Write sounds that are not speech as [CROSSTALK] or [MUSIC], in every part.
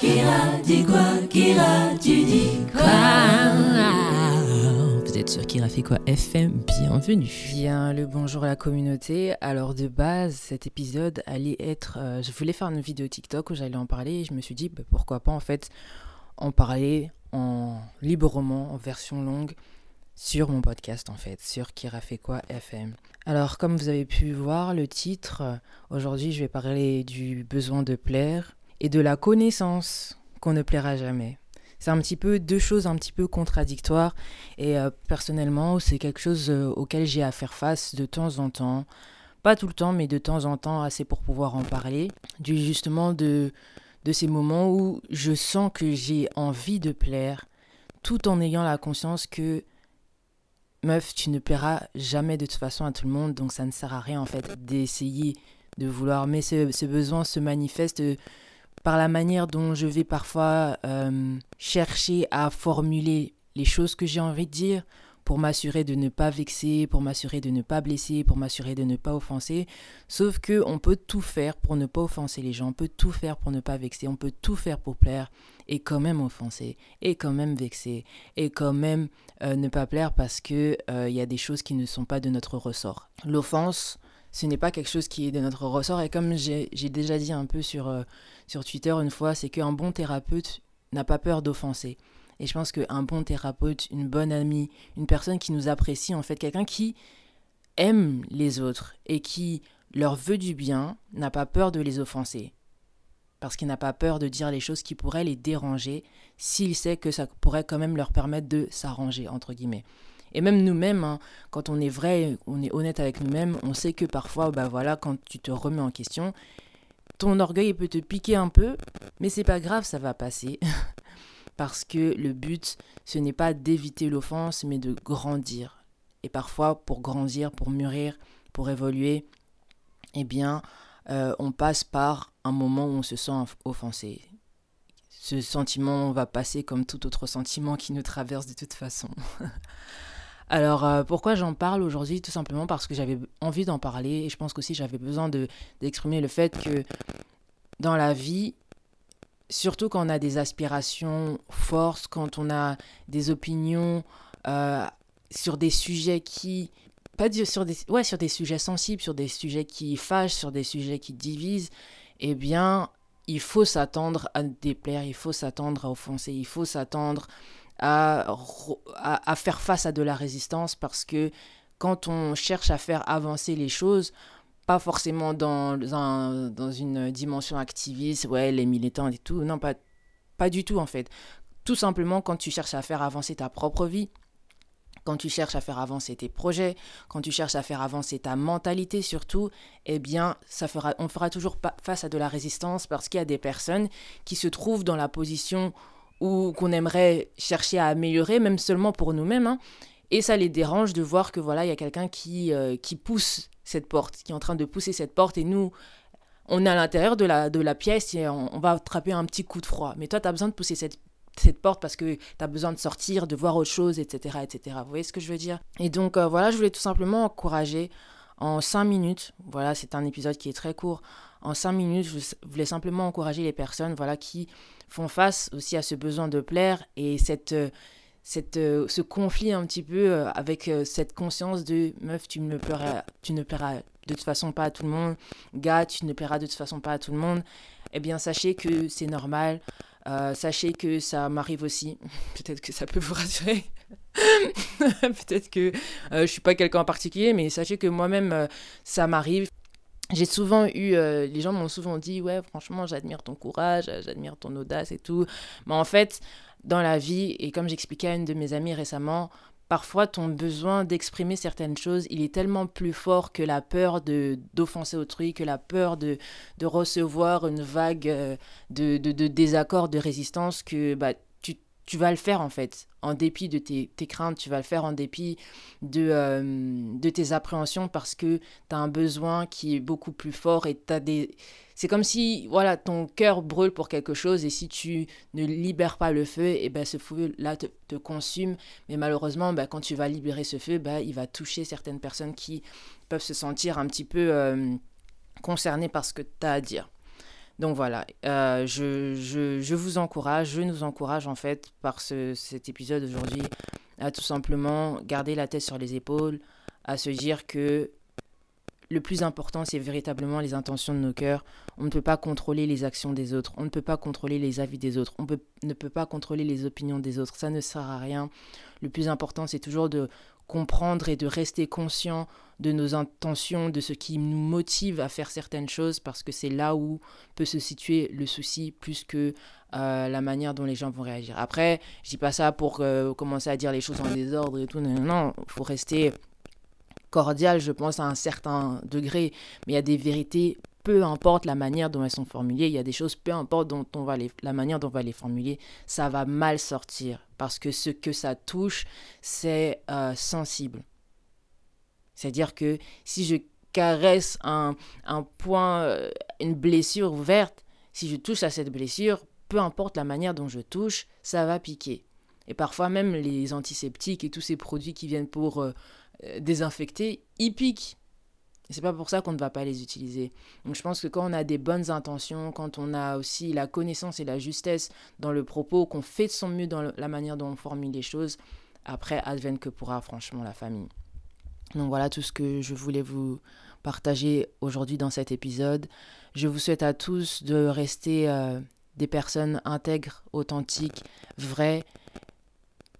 Kira dit quoi Kira, tu dis quoi? Vous êtes sur Kira fait quoi FM Bienvenue. Bien le bonjour à la communauté. Alors de base, cet épisode allait être... euh, je voulais faire une vidéo TikTok où j'allais en parler et je me suis dit bah, pourquoi pas en fait en parler en librement, en version longue sur mon podcast en fait, sur Kira fait quoi FM. Alors comme vous avez pu voir le titre, euh, aujourd'hui je vais parler du besoin de plaire et de la connaissance qu'on ne plaira jamais. C'est un petit peu deux choses un petit peu contradictoires et euh, personnellement c'est quelque chose euh, auquel j'ai à faire face de temps en temps. Pas tout le temps mais de temps en temps assez pour pouvoir en parler. Du justement de, de ces moments où je sens que j'ai envie de plaire tout en ayant la conscience que meuf, tu ne plairas jamais de toute façon à tout le monde, donc ça ne sert à rien en fait d'essayer de vouloir. Mais ce, ce besoin se manifeste par la manière dont je vais parfois euh, chercher à formuler les choses que j'ai envie de dire pour m'assurer de ne pas vexer, pour m'assurer de ne pas blesser, pour m'assurer de ne pas offenser. Sauf que on peut tout faire pour ne pas offenser les gens, on peut tout faire pour ne pas vexer, on peut tout faire pour plaire et quand même offenser, et quand même vexer, et quand même euh, ne pas plaire parce que euh, il y a des choses qui ne sont pas de notre ressort. L'offense, ce n'est pas quelque chose qui est de notre ressort et comme j'ai déjà dit un peu sur, euh, sur Twitter une fois, c'est qu'un bon thérapeute n'a pas peur d'offenser. Et je pense qu'un bon thérapeute, une bonne amie, une personne qui nous apprécie, en fait, quelqu'un qui aime les autres et qui leur veut du bien, n'a pas peur de les offenser. Parce qu'il n'a pas peur de dire les choses qui pourraient les déranger s'il sait que ça pourrait quand même leur permettre de s'arranger, entre guillemets. Et même nous-mêmes, hein, quand on est vrai, on est honnête avec nous-mêmes, on sait que parfois, bah voilà, quand tu te remets en question, ton orgueil peut te piquer un peu, mais c'est pas grave, ça va passer. [LAUGHS] Parce que le but, ce n'est pas d'éviter l'offense, mais de grandir. Et parfois, pour grandir, pour mûrir, pour évoluer, eh bien, euh, on passe par un moment où on se sent offensé. Ce sentiment va passer comme tout autre sentiment qui nous traverse de toute façon. [LAUGHS] Alors, euh, pourquoi j'en parle aujourd'hui? Tout simplement parce que j'avais envie d'en parler et je pense qu'aussi j'avais besoin de- d'exprimer le fait que dans la vie, surtout quand on a des aspirations fortes, quand on a des opinions euh, sur des sujets qui... Pas sur des, ouais, sur des sujets sensibles, sur des sujets qui fâchent, sur des sujets qui divisent, eh bien, il faut s'attendre à déplaire, il faut s'attendre à offenser, il faut s'attendre à, à, faire face à de la résistance parce que quand on cherche à faire avancer les choses, pas forcément dans, dans une dimension activiste, ouais, les militants et tout, non, pas, pas du tout en fait. Tout simplement quand tu cherches à faire avancer ta propre vie, quand tu cherches à faire avancer tes projets, quand tu cherches à faire avancer ta mentalité surtout, eh bien, ça fera, on fera toujours face à de la résistance parce qu'il y a des personnes qui se trouvent dans la position où qu'on aimerait chercher à améliorer, même seulement pour nous-mêmes, hein, et ça les dérange de voir que voilà, il y a quelqu'un qui, euh, qui pousse cette porte, qui est en train de pousser cette porte, et nous, on est à l'intérieur de la, de la pièce et on, on va attraper un petit coup de froid. Mais toi, tu as besoin de pousser cette, cette porte parce que tu as besoin de sortir, de voir autre chose, etc., etc. Vous voyez ce que je veux dire? Et donc, euh, voilà, je voulais tout simplement encourager en 5 minutes, voilà, c'est un épisode qui est très court, en 5 minutes, je voulais simplement encourager les personnes, voilà, qui font face aussi à ce besoin de plaire et cette... euh, cette, euh, ce conflit un petit peu euh, avec cette conscience de meuf, tu ne plairas, tu ne plairas de toute façon pas à tout le monde, gars, tu ne plairas de toute façon pas à tout le monde, eh bien sachez que c'est normal, sachez que ça m'arrive aussi, [LAUGHS] peut-être que ça peut vous rassurer, [LAUGHS] peut-être que euh, je suis pas quelqu'un en particulier, mais sachez que moi-même euh, ça m'arrive. J'ai souvent eu, euh, les gens m'ont souvent dit, ouais, franchement, j'admire ton courage, euh, j'admire ton audace et tout. Mais en fait, dans la vie, et comme j'expliquais à une de mes amies récemment, parfois ton besoin d'exprimer certaines choses, il est tellement plus fort que la peur de d'offenser autrui, que la peur de, de recevoir une vague de, de, de désaccord, de résistance, que bah, tu, vas le faire en fait. En dépit de tes, tes craintes, tu vas le faire en dépit de, euh, tes appréhensions parce que tu as un besoin qui est beaucoup plus fort et tu des... C'est comme si voilà, ton cœur brûle pour quelque chose et si tu ne libères pas le feu, et ben ce feu-là te, te consume. Mais malheureusement, ben, quand tu vas libérer ce feu, ben, il va toucher certaines personnes qui peuvent se sentir un petit peu euh, concernées par ce que tu as à dire. Donc voilà, euh, je, vous encourage, je nous encourage en fait par ce, cet épisode aujourd'hui à tout simplement garder la tête sur les épaules, à se dire que le plus important, c'est véritablement les intentions de nos cœurs. On ne peut pas contrôler les actions des autres, on ne peut pas contrôler les avis des autres, on ne peut pas contrôler les opinions des autres. Ça ne sert à rien. Le plus important, c'est toujours de comprendre et de rester conscient de nos intentions, de ce qui nous motive à faire certaines choses, parce que c'est là où peut se situer le souci plus que euh, la manière dont les gens vont réagir. Après, je dis pas ça pour euh, commencer à dire les choses en désordre et tout. Non, non, il faut rester cordial, je pense, à un certain degré. Mais il y a des vérités, peu importe la manière dont elles sont formulées, il y a des choses, peu importe dont on va la manière dont on va les formuler, ça va mal sortir. Parce que ce que ça touche, c'est euh, sensible. C'est-à-dire que si je caresse un, un point, euh, une blessure ouverte, si je touche à cette blessure, peu importe la manière dont je touche, ça va piquer. Et parfois même les antiseptiques et tous ces produits qui viennent pour euh, désinfecter, ils piquent. Et c'est pas pour ça qu'on ne va pas les utiliser. Donc je pense que quand on a des bonnes intentions, quand on a aussi la connaissance et la justesse dans le propos, qu'on fait de son mieux dans la manière dont on formule les choses, après advienne que pourra franchement la famille. Donc voilà tout ce que je voulais vous partager aujourd'hui dans cet épisode. Je vous souhaite à tous de rester euh, des personnes intègres, authentiques, vraies.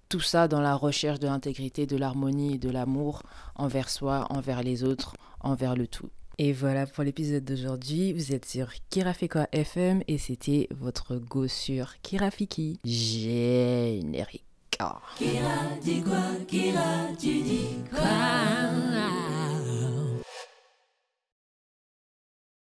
Tout ça dans la recherche de l'intégrité, de l'harmonie et de l'amour envers soi, envers les autres, envers le tout. Et voilà pour l'épisode d'aujourd'hui. Vous êtes sur Kirafika FM et c'était votre go sur Kirafiki. Générique. Kira dit quoi? Kira tu dis quoi?